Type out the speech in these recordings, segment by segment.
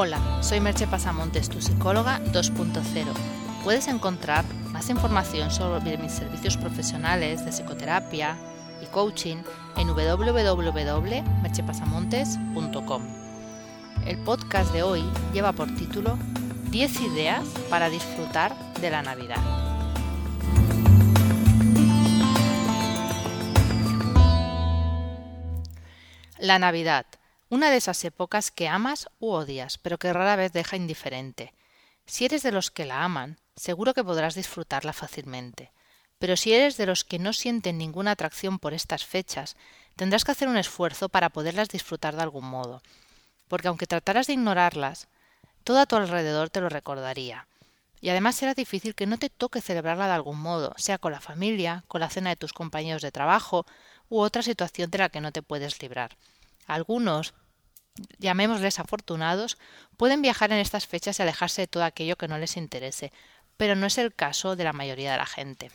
Hola, soy Merche Pasamontes, tu psicóloga 2.0. Puedes encontrar más información sobre mis servicios profesionales de psicoterapia y coaching en www.merchepasamontes.com. El podcast de hoy lleva por título 10 ideas para disfrutar de la Navidad. La Navidad una de esas épocas que amas u odias, pero que rara vez deja indiferente. Si eres de los que la aman, seguro que podrás disfrutarla fácilmente. Pero si eres de los que no sienten ninguna atracción por estas fechas, tendrás que hacer un esfuerzo para poderlas disfrutar de algún modo. Porque aunque trataras de ignorarlas, todo a tu alrededor te lo recordaría. Y además será difícil que no te toque celebrarla de algún modo, sea con la familia, con la cena de tus compañeros de trabajo u otra situación de la que no te puedes librar. Algunos, llamémosles afortunados, pueden viajar en estas fechas y alejarse de todo aquello que no les interese, pero no es el caso de la mayoría de la gente.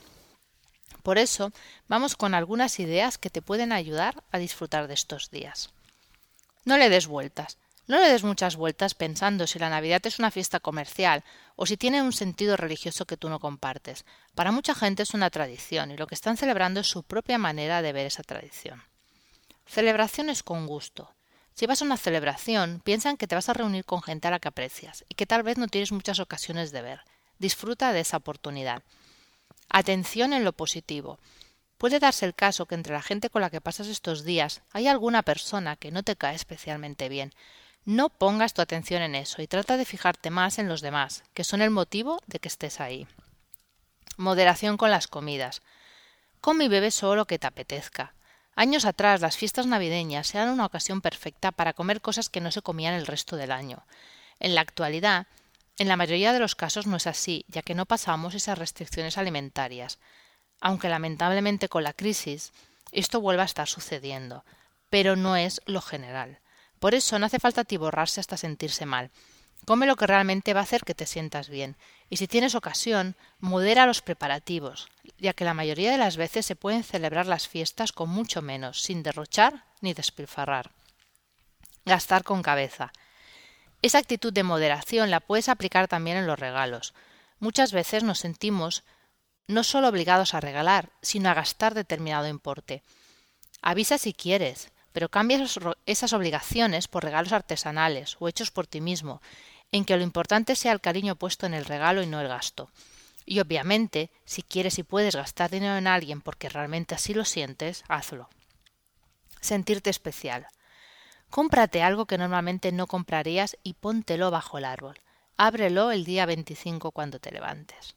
Por eso, vamos con algunas ideas que te pueden ayudar a disfrutar de estos días. No le des vueltas. No le des muchas vueltas pensando si la Navidad es una fiesta comercial o si tiene un sentido religioso que tú no compartes. Para mucha gente es una tradición y lo que están celebrando es su propia manera de ver esa tradición. Celebraciones con gusto. Si vas a una celebración, piensa en que te vas a reunir con gente a la que aprecias y que tal vez no tienes muchas ocasiones de ver. Disfruta de esa oportunidad. Atención en lo positivo. Puede darse el caso que entre la gente con la que pasas estos días hay alguna persona que no te cae especialmente bien. No pongas tu atención en eso y trata de fijarte más en los demás, que son el motivo de que estés ahí. Moderación con las comidas. Come y bebe solo lo que te apetezca. Años atrás las fiestas navideñas eran una ocasión perfecta para comer cosas que no se comían el resto del año. En la actualidad, en la mayoría de los casos no es así, ya que no pasamos esas restricciones alimentarias, aunque lamentablemente con la crisis esto vuelve a estar sucediendo, pero no es lo general. Por eso no hace falta atiborrarse hasta sentirse mal. Come lo que realmente va a hacer que te sientas bien, y si tienes ocasión, modera los preparativos, ya que la mayoría de las veces se pueden celebrar las fiestas con mucho menos, sin derrochar ni despilfarrar. Gastar con cabeza. Esa actitud de moderación la puedes aplicar también en los regalos. Muchas veces nos sentimos no solo obligados a regalar, sino a gastar determinado importe. Avisa si quieres, pero cambia esas obligaciones por regalos artesanales o hechos por ti mismo, en que lo importante sea el cariño puesto en el regalo y no el gasto. Y obviamente, si quieres y puedes gastar dinero en alguien porque realmente así lo sientes, hazlo. Sentirte especial. Cómprate algo que normalmente no comprarías y póntelo bajo el árbol. Ábrelo el día 25 cuando te levantes.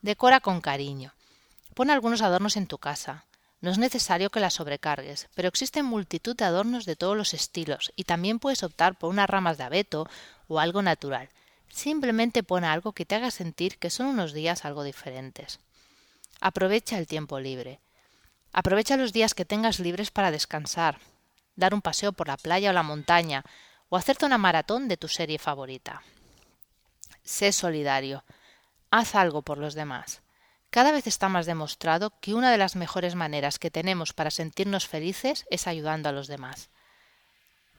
Decora con cariño. Pon algunos adornos en tu casa. No es necesario que la sobrecargues, pero existen multitud de adornos de todos los estilos y también puedes optar por unas ramas de abeto o algo natural. Simplemente pon algo que te haga sentir que son unos días algo diferentes. Aprovecha el tiempo libre. Aprovecha los días que tengas libres para descansar, dar un paseo por la playa o la montaña, o hacerte una maratón de tu serie favorita. Sé solidario. Haz algo por los demás. Cada vez está más demostrado que una de las mejores maneras que tenemos para sentirnos felices es ayudando a los demás.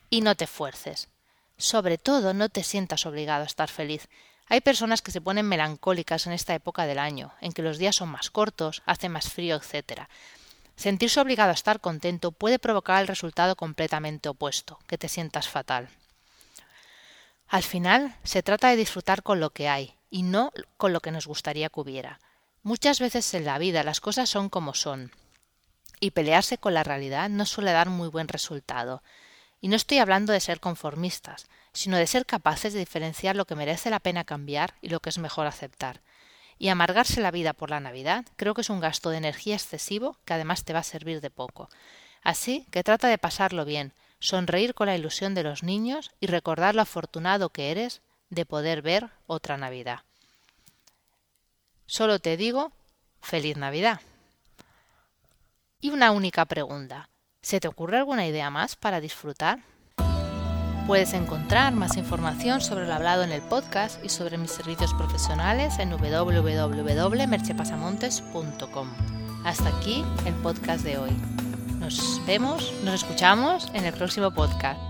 Y no te fuerces. Sobre todo, no te sientas obligado a estar feliz. Hay personas que se ponen melancólicas en esta época del año, en que los días son más cortos, hace más frío, etc. Sentirse obligado a estar contento puede provocar el resultado completamente opuesto, que te sientas fatal. Al final, se trata de disfrutar con lo que hay, y no con lo que nos gustaría que hubiera. Muchas veces en la vida las cosas son como son, y pelearse con la realidad no suele dar muy buen resultado. Y no estoy hablando de ser conformistas, sino de ser capaces de diferenciar lo que merece la pena cambiar y lo que es mejor aceptar. Y amargarse la vida por la Navidad creo que es un gasto de energía excesivo que además te va a servir de poco. Así que trata de pasarlo bien, sonreír con la ilusión de los niños y recordar lo afortunado que eres de poder ver otra Navidad. Solo te digo feliz Navidad. Y una única pregunta. ¿Se te ocurre alguna idea más para disfrutar? Puedes encontrar más información sobre lo hablado en el podcast y sobre mis servicios profesionales en www.merchepasamontes.com. Hasta aquí el podcast de hoy. Nos vemos, nos escuchamos en el próximo podcast.